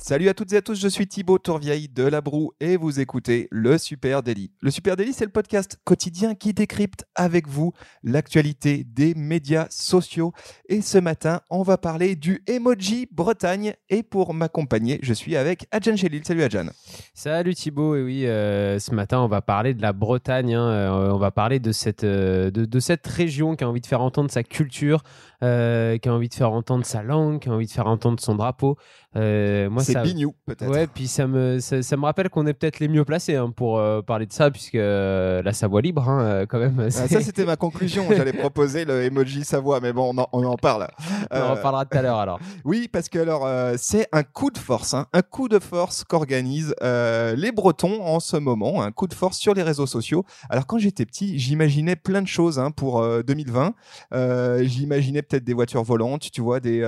Salut à toutes et à tous, je suis Thibaut Tourvieille de La Broue et vous écoutez le Super Daily. Le Super Daily, c'est le podcast quotidien qui décrypte avec vous l'actualité des médias sociaux. Et ce matin, on va parler du Emoji Bretagne. Et pour m'accompagner, je suis avec Adjan Chelil. Salut Adjan. Salut Thibaut, et oui, euh, ce matin, on va parler de la Bretagne. hein, euh, on va parler de cette, euh, de, cette région qui a envie de faire entendre sa culture, qui a envie de faire entendre sa langue, qui a envie de faire entendre son drapeau. Euh, moi, C'est ça, Bignou, peut-être. Ouais, puis ça me, ça, ça me rappelle qu'on est peut-être les mieux placés hein, pour euh, parler de ça, puisque euh, la Savoie libre, hein, euh, quand même. Ah, ça, c'était ma conclusion. J'allais proposer le emoji Savoie, mais bon, on en, on en parle. on en Euh, reparlera tout à l'heure alors. Oui, parce que alors euh, c'est un coup de force, hein, un coup de force qu'organisent euh, les Bretons en ce moment, un coup de force sur les réseaux sociaux. Alors quand j'étais petit, j'imaginais plein de choses hein, pour euh, 2020. Euh, j'imaginais peut-être des voitures volantes, tu vois, des,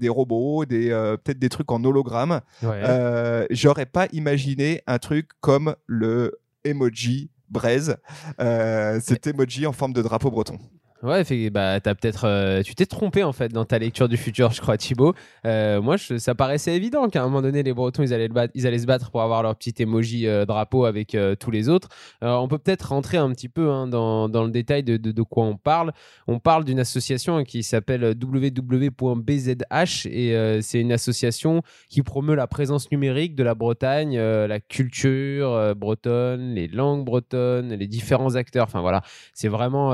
des robots, des peut-être des trucs en hologramme. Ouais. J'aurais pas imaginé un truc comme le emoji braise, euh, cet emoji en forme de drapeau breton. Ouais, fait, bah, t'as peut-être, euh, tu t'es trompé en fait dans ta lecture du futur, je crois, Thibaut. Euh, moi, ça paraissait évident qu'à un moment donné, les Bretons, ils allaient, se battre pour avoir leur petit emoji euh, drapeau avec tous les autres. On peut peut-être rentrer un petit peu hein, dans, dans le détail de, de, de quoi on parle. On parle d'une association qui s'appelle www.bzh et c'est une association qui promeut la présence numérique de la Bretagne, la culture bretonne, les langues bretonnes, les différents acteurs. Enfin voilà, c'est vraiment,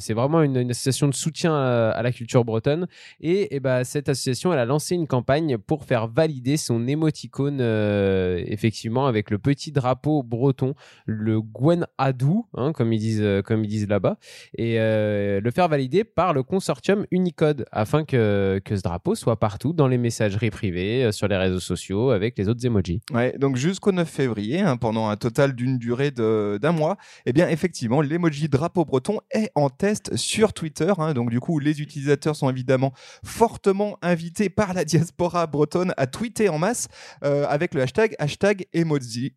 c'est vraiment une, association de soutien à, à la culture bretonne. Et, et bah, cette association, elle a lancé une campagne pour faire valider son émoticône, euh, effectivement, avec le petit drapeau breton, le Gwen Adou, hein, comme ils disent, euh, comme disent là-bas, et euh, le faire valider par le consortium Unicode, afin que, que ce drapeau soit partout dans les messageries privées, euh, sur les réseaux sociaux, avec les autres emojis. Ouais, donc jusqu'au 9 février, hein, pendant un total d'une durée d'un mois, eh bien effectivement, l'emoji drapeau breton est en test sur Twitter. hein. donc du coup, les utilisateurs sont évidemment fortement invités par la diaspora bretonne à tweeter en masse euh, avec le hashtag hashtag emoji,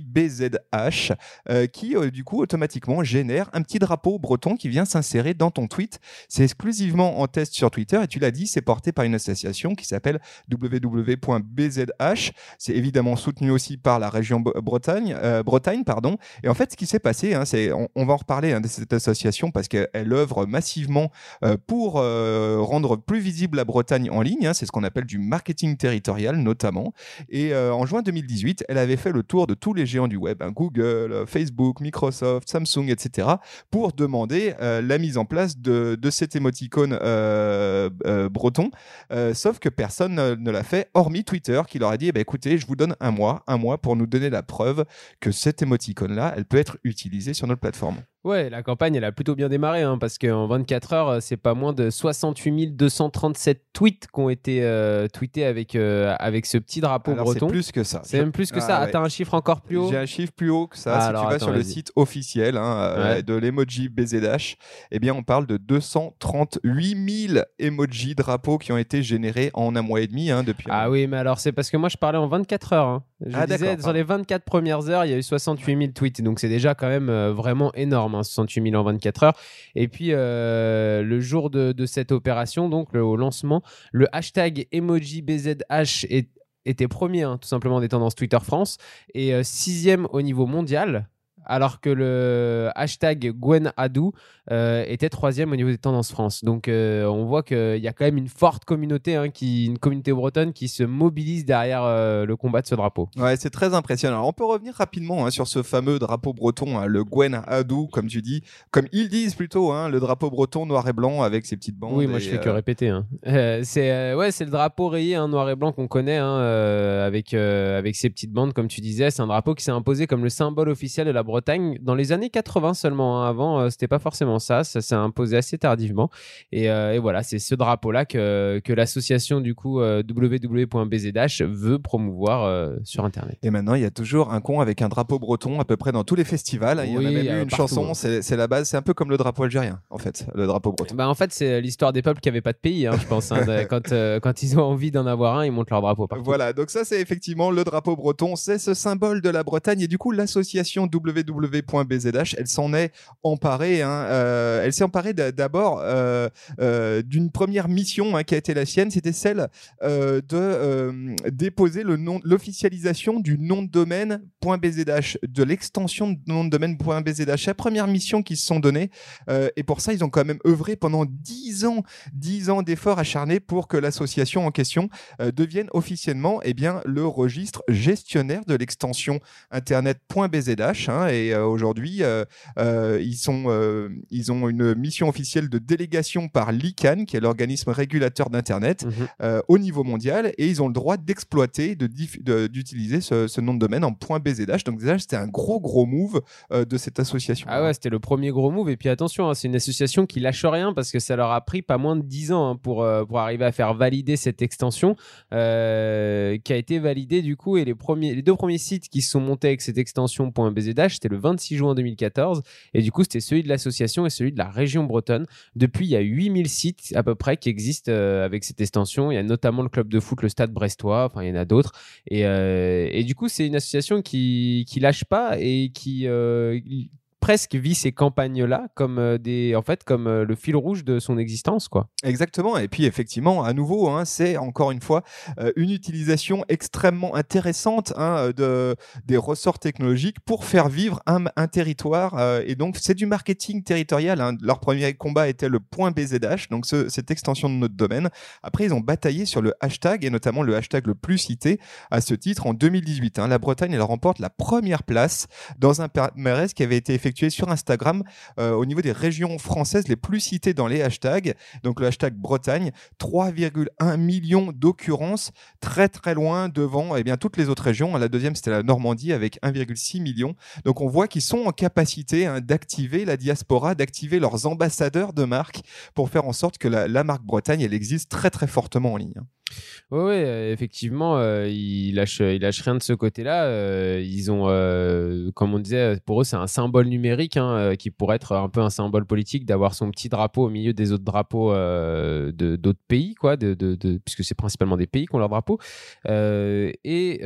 BZH, euh, qui euh, du coup automatiquement génère un petit drapeau breton qui vient s'insérer dans ton tweet. C'est exclusivement en test sur Twitter et tu l'as dit, c'est porté par une association qui s'appelle www.bzh. C'est évidemment soutenu aussi par la région Bre- Bretagne, Bretagne pardon. Et en fait, ce qui s'est passé, hein, on va en reparler hein, de cette association parce qu'elle œuvre massivement euh, pour euh, rendre plus visible la Bretagne en ligne. hein. c'est ce qu'on appelle du marketing territorial notamment. Et euh, en juin 2018, elle avait fait le tour de tous les géants du web, hein, Google, Facebook, Microsoft, Samsung, etc., pour demander la mise en place de, de cet émoticône breton. Sauf que personne ne, ne l'a fait, hormis Twitter, qui leur a dit eh ben, écoutez, je vous donne un mois, un mois pour nous donner la preuve que cette émoticône-là, elle peut être utilisée sur notre plateforme. Ouais, la campagne, elle a plutôt bien démarré, hein, parce qu'en 24 heures, euh, c'est pas moins de 68 237 tweets qui ont été euh, tweetés avec, euh, avec ce petit drapeau Alors, c'est breton. plus que ça. C'est même plus que Ah, ça. Ah, ouais. T'as un chiffre encore plus haut J'ai un chiffre plus haut que ça. Ah, si alors, tu vas attends, sur le site officiel hein, euh, de l'emoji BZH, eh bien, on parle de 238 000 emojis drapeaux qui ont été générés en un mois et demi hein, depuis. Ah oui, mais alors c'est parce que moi je parlais en 24 heures. Je Ah, disais, sur les 24 premières heures, il y a eu 68 000 tweets. Donc c'est déjà quand même euh, vraiment énorme, hein, 68 000 en 24 heures. Et puis euh, le jour de, de cette opération, donc le, au lancement, le hashtag emoji BZH est- était premier, hein, tout simplement, des tendances Twitter France, et euh, sixième au niveau mondial. Alors que le hashtag Gwen Adou euh, était troisième au niveau des tendances France. Donc euh, on voit qu'il y a quand même une forte communauté, hein, qui, une communauté bretonne qui se mobilise derrière euh, le combat de ce drapeau. Ouais, c'est très impressionnant. Alors, on peut revenir rapidement hein, sur ce fameux drapeau breton, hein, le Gwen Adou, comme tu dis, comme ils disent plutôt, le drapeau breton noir et blanc avec ses petites bandes. Oui, moi et, je fais que répéter. c'est ouais, c'est le drapeau rayé noir et blanc qu'on connaît avec avec ses petites bandes comme tu disais. C'est un drapeau qui s'est imposé comme le symbole officiel de la Bretagne dans les années 80 seulement. hein. Avant, euh, c'était pas forcément ça. Ça s'est imposé assez tardivement. Et, euh, et voilà, c'est ce drapeau-là que que l'association du coup euh, www.bzh veut promouvoir euh, sur Internet. Et maintenant, il y a toujours un con avec un drapeau breton à peu près dans tous les festivals. Il y en a même euh, eu une partout, chanson, hein. c'est la base, c'est un peu comme le drapeau algérien, en fait, le drapeau breton. Bah en fait, c'est l'histoire des peuples qui avaient pas de pays, hein, je pense. quand euh, quand ils ont envie d'en avoir un, ils montent leur drapeau partout. Voilà, donc ça c'est effectivement le drapeau breton, c'est ce symbole de la Bretagne et du coup l'association www.bzh, elle s'en est emparée, hein, euh, elle s'est emparée d'a- d'abord euh, euh, d'une première mission hein, qui a été la sienne, c'était celle de déposer l'officialisation du nom de domaine .bzh, de l'extension de nom de domaine .bzh, c'est la première mission qu'ils se sont donnée et pour ça ils ont quand même œuvré pendant 10 ans, 10 ans d'efforts acharnés pour que l'association en question devienne officiellement eh bien, le registre gestionnaire de l'extension internet.bzh. hein, et euh, aujourd'hui, euh, euh, ils, sont, ils ont une mission officielle de délégation par l'ICANN, qui est l'organisme régulateur d'Internet, Mhm. au niveau mondial, et ils ont le droit d'exploiter, de d'utiliser ce, ce nom de domaine en .bzh. Donc déjà, c'était un gros, gros move de cette association. Ah ouais, c'était le premier gros move. Et puis attention, hein, c'est une association qui lâche rien parce que ça leur a pris pas moins de 10 ans hein, pour, pour arriver à faire valider cette extension euh, qui a été validée du coup. Et les, premiers, les deux premiers sites qui se sont montés avec cette extension .bzh, c'était le 26 juin 2014. Et du coup, c'était celui de l'association et celui de la région bretonne. Depuis, il y a 8000 sites à peu près qui existent euh, avec cette extension. Il y a notamment le club de foot, le stade brestois. Enfin, il y en a d'autres. Et, euh, et du coup, c'est une association qui, qui lâche pas et qui euh, presque vit ces campagnes-là comme euh, des, en fait, comme euh, le fil rouge de son existence, quoi. Exactement. Et puis effectivement, à nouveau, hein, c'est encore une fois euh, une utilisation extrêmement intéressante hein, de des ressorts technologiques pour faire vivre un, un territoire. et donc c'est du marketing territorial. hein. Leur premier combat était le point BZH, donc ce- cette extension de notre domaine. Après, ils ont bataillé sur le hashtag et notamment le hashtag le plus cité à ce titre en 2018. hein. La Bretagne, elle remporte la première place dans un palmarès qui avait été effectué sur Instagram euh, au niveau des régions françaises les plus citées dans les hashtags. Donc le hashtag Bretagne, 3,1 millions d'occurrences, très très loin devant eh bien, toutes les autres régions. La deuxième, c'était la Normandie avec 1,6 million. Donc on voit qu'ils sont en capacité hein, d'activer la diaspora, d'activer leurs ambassadeurs de marque pour faire en sorte que la, la marque Bretagne, elle existe très très fortement en ligne. Oui, euh, effectivement, euh, ils lâchent, ils lâchent rien de ce côté-là. Euh, ils ont, comme on disait, pour eux, c'est un symbole numérique hein, qui pourrait être un peu un symbole politique d'avoir son petit drapeau au milieu des autres drapeaux de d'autres pays, quoi, de, de, puisque c'est principalement des pays qui ont leur drapeau. Et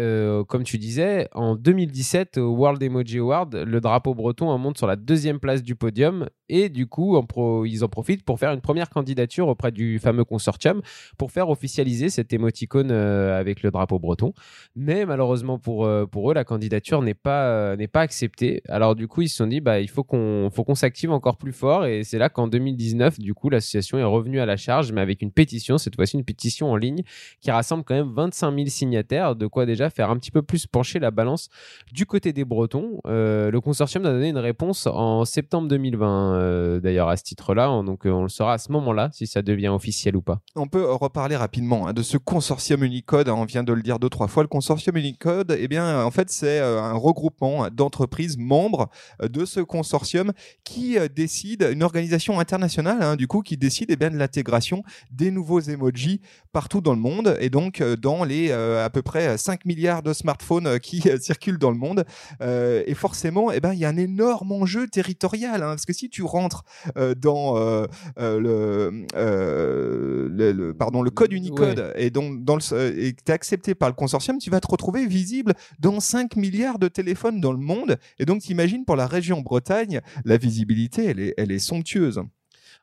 comme tu disais, en 2017, au World Emoji Award, le drapeau breton en monte sur la deuxième place du podium. Et du coup, ils en profitent pour faire une première candidature auprès du fameux consortium pour faire officialiser cette émoticône euh, avec le drapeau breton. Mais malheureusement pour, euh, pour eux, la candidature n'est pas, euh, n'est pas acceptée. Alors du coup, ils se sont dit, bah, il faut qu'on faut s'active encore plus fort. Et c'est là qu'en 2019, du coup, l'association est revenue à la charge, mais avec une pétition, cette fois-ci une pétition en ligne, qui rassemble quand même 25 000 signataires, de quoi déjà faire un petit peu plus pencher la balance du côté des Bretons. Le consortium a donné une réponse en septembre 2020, euh, d'ailleurs, à ce titre-là. Donc on le saura à ce moment-là, si ça devient officiel ou pas. On peut reparler rapidement hein, de ce consortium Unicode. hein, on vient de le dire deux trois fois. Le consortium Unicode, eh bien, en fait, c'est euh, un regroupement d'entreprises membres euh, de ce consortium qui euh, décide, une organisation internationale, hein, du coup, qui décide eh bien, de l'intégration des nouveaux emojis partout dans le monde et donc euh, dans les euh, à peu près 5 milliards de smartphones euh, qui euh, circulent dans le monde. Euh, et forcément, eh ben, il y a un énorme enjeu territorial hein, parce que si tu rentres euh, dans euh, euh, le, euh, le, le- pardon, le code Unicode et donc dans le, et que tu es accepté par le consortium, tu vas te retrouver visible dans 5 milliards de téléphones dans le monde. Et donc, tu imagines pour la région Bretagne, la visibilité, elle est, elle est somptueuse.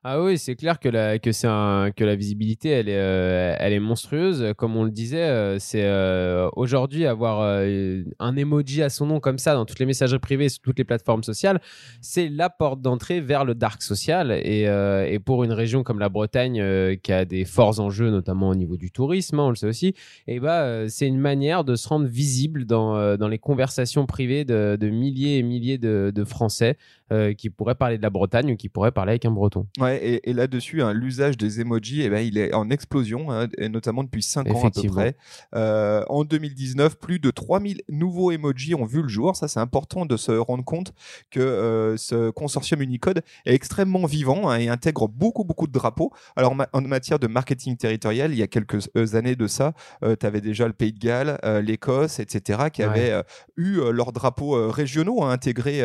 Ah oui, c'est clair que la, que, c'est que la visibilité, elle est, euh, elle est monstrueuse. Comme on le disait, euh, c'est euh, aujourd'hui avoir un emoji à son nom comme ça dans toutes les messageries privées, sur toutes les plateformes sociales, c'est la porte d'entrée vers le dark social. Et, et pour une région comme la Bretagne, qui a des forts enjeux, notamment au niveau du tourisme, hein, on le sait aussi, et eh bah, c'est une manière de se rendre visible dans, dans les conversations privées de, de milliers et milliers de, de Français qui pourraient parler de la Bretagne ou qui pourraient parler avec un breton. Et, là-dessus, hein, l'usage des emojis, eh ben, il est en explosion, hein, et notamment depuis 5 ans à peu près. Euh, en 2019, plus de 3000 nouveaux emojis ont vu le jour. Ça, c'est important de se rendre compte que euh, ce consortium Unicode est extrêmement vivant hein, et intègre beaucoup, beaucoup de drapeaux. Alors, en matière de marketing territorial, il y a quelques euh, années de ça, tu avais déjà le Pays de Galles, l'Écosse, etc., qui avaient eu leurs drapeaux régionaux intégrés,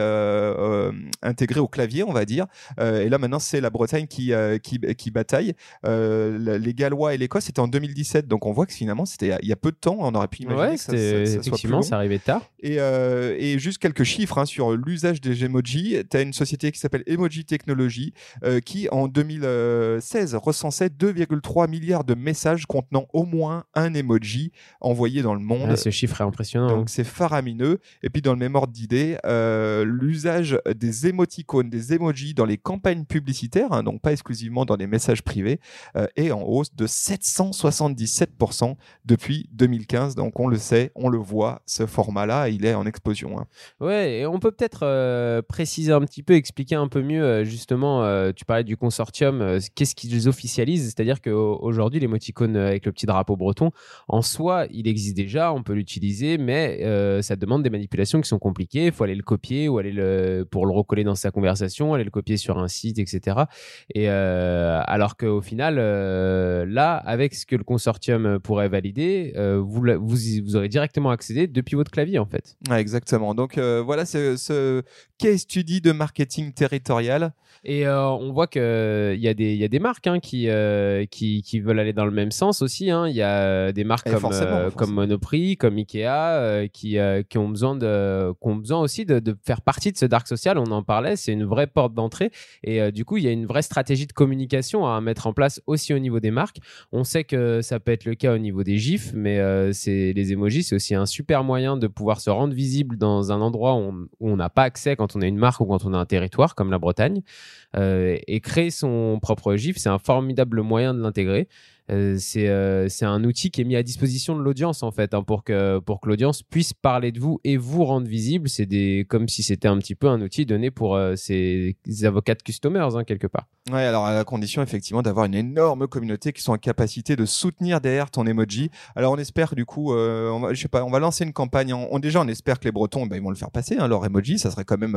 intégrés au clavier, on va dire. et là, maintenant, c'est la Bretagne qui, euh, qui, qui, bataille. Euh, les Gallois et l'Écosse, c'était en 2017. Donc on voit que finalement, c'était il y a peu de temps. On aurait pu imaginer que ça, ça, effectivement, ça arrivait tard. Et, euh, et juste quelques chiffres hein, sur l'usage des emojis. Tu as une société qui s'appelle Emoji Technology qui, en 2016, recensait 2,3 milliards de messages contenant au moins un emoji envoyé dans le monde. Ah, ce chiffre est impressionnant. Donc c'est faramineux. Et puis dans le même ordre d'idée, l'usage des émoticônes, des emojis dans les campagnes publicitaires, hein, donc pas exclusivement dans des messages privés, euh, est en hausse de 777% depuis 2015. Donc on le sait, on le voit, ce format-là, il est en explosion. Hein. Ouais, et on peut peut-être euh, préciser un petit peu, expliquer un peu mieux, euh, justement, tu parlais du consortium, qu'est-ce qu'ils officialisent? C'est-à-dire qu'aujourd'hui, l'émoticône avec le petit drapeau breton, en soi, il existe déjà, on peut l'utiliser, mais ça demande des manipulations qui sont compliquées. Il faut aller le copier ou aller le, pour le recoller dans sa conversation, aller le copier sur un site, etc. Et euh, alors qu'au final, euh, là, avec ce que le consortium pourrait valider, euh, vous, vous, vous, aurez directement accédé depuis votre clavier, en fait. exactement. Donc voilà, ce, ce case study de marketing territorial. Et on voit qu'il y, a des, y a des marques hein, qui, qui, qui, veulent aller dans le même sens aussi. Hein. Il y a des marques comme, comme Monoprix, comme Ikea, qui, qui, ont besoin de, qui ont besoin aussi de, de, faire partie de ce dark social. On en parlait, c'est une vraie porte d'entrée. Et du coup, il y a une vraie stratégie de communication à mettre en place aussi au niveau des marques. On sait que ça peut être le cas au niveau des gifs, mais euh, c'est les emojis, c'est aussi un super moyen de pouvoir se rendre visible dans un endroit où on n'a pas accès quand on a une marque ou quand on a un territoire comme la Bretagne. Euh, et créer son propre gif, c'est un formidable moyen de l'intégrer. Euh, euh, c'est un outil qui est mis à disposition de l'audience en fait hein, pour que pour que l'audience puisse parler de vous et vous rendre visible. C'est des comme si c'était un petit peu un outil donné pour euh, ces avocats de customers hein, quelque part. Ouais, alors à la condition effectivement d'avoir une énorme communauté qui sont en capacité de soutenir derrière ton emoji. Alors on espère du coup, on va, je sais pas, on va lancer une campagne. On, déjà on espère que les Bretons, ben, ils vont le faire passer hein, leur emoji, ça serait quand même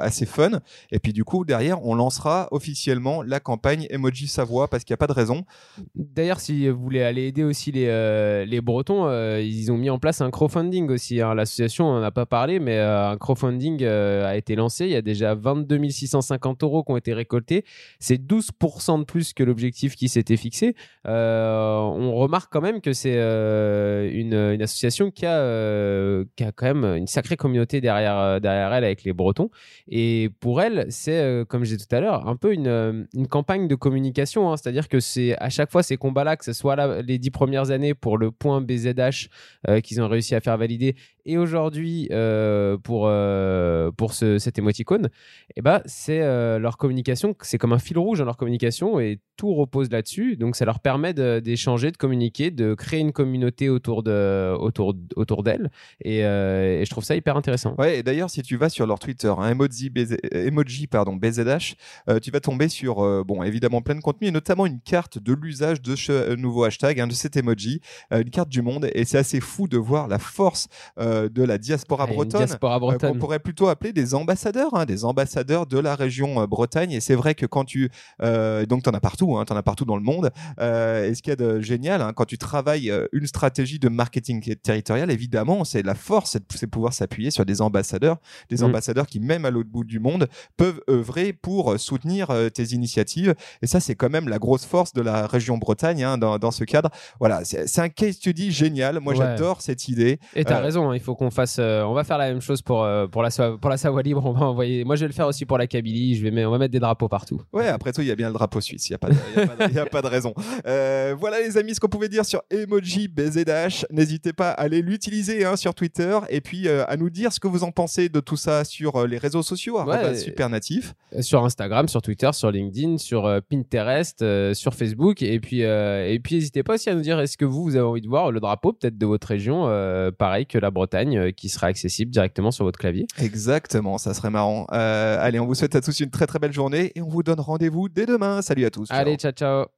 assez fun. Et puis du coup derrière on lancera officiellement la campagne emoji Savoie parce qu'il n'y a pas de raison. Si vous voulez aller aider aussi les, euh, les Bretons, euh, ils ont mis en place un crowdfunding aussi. Hein. L'association, on n'en a pas parlé, mais euh, un crowdfunding a été lancé. Il y a déjà 22 650 euros qui ont été récoltés. C'est 12% de plus que l'objectif qui s'était fixé. on remarque quand même que c'est une, une, association qui a, qui a quand même une sacrée communauté derrière, derrière elle avec les Bretons. Et pour elle, c'est, comme je disais tout à l'heure, un peu une, une campagne de communication. Hein. C'est-à-dire que c'est à chaque fois ces combats là que ce soit les dix premières années pour le point BZH euh, qu'ils ont réussi à faire valider, et aujourd'hui euh, pour, euh, pour ce, cet émoticône, et eh ben, c'est leur communication, c'est comme un fil rouge dans leur communication et tout repose là-dessus. Donc ça leur permet d'échanger, de, communiquer, de créer une communauté autour de autour, autour d'elles. Et, je trouve ça hyper intéressant. Ouais, et d'ailleurs, si tu vas sur leur Twitter, hein, emoji, emoji pardon, BZH, tu vas tomber sur bon, évidemment plein de contenu et notamment une carte de l'usage de ce nouveau hashtag, hein, de cet emoji, une carte du monde. Et c'est assez fou de voir la force de la diaspora bretonne, qu'on pourrait plutôt appeler des ambassadeurs, hein, des ambassadeurs de la région Bretagne. Et c'est vrai que quand tu donc tu en as partout, hein, tu en as partout dans le monde. et ce qu'il y a de génial, quand tu travailles une stratégie de marketing territorial, évidemment, c'est la force, c'est de pouvoir s'appuyer sur des ambassadeurs, des mmh. ambassadeurs qui, même à l'autre bout du monde, peuvent œuvrer pour soutenir tes initiatives. Et ça, c'est quand même la grosse force de la région Bretagne dans, dans, ce cadre. Voilà, c'est un case study génial. Moi, j'adore cette idée. Et tu as raison, Il faut qu'on fasse. euh, on va faire la même chose pour, euh, pour, la, Sa- pour la Savoie libre. On va envoyer. Moi, je vais le faire aussi pour la Kabylie. Je vais mettre- on va mettre des drapeaux partout. Ouais, après tout, il y a bien le drapeau suisse. Il n'y a, pas de- y a pas de- il y a pas de raison. Euh, voilà, les amis, ce qu'on pouvait dire sur Emoji BZH. N'hésitez pas à aller l'utiliser hein, sur Twitter et puis à nous dire ce que vous en pensez de tout ça sur les réseaux sociaux. super natif. Sur Instagram, sur Twitter, sur LinkedIn, sur Pinterest, sur Facebook. Et puis, et puis n'hésitez pas aussi à nous dire est-ce que vous, vous avez envie de voir le drapeau peut-être de votre région, pareil que la Bretagne, euh, qui sera accessible directement sur votre clavier. Exactement, ça serait marrant. Euh, allez, on vous souhaite à tous une très très belle journée et on vous donne rendez-vous dès demain. Salut à tous. ciao. Allez, ciao, ciao.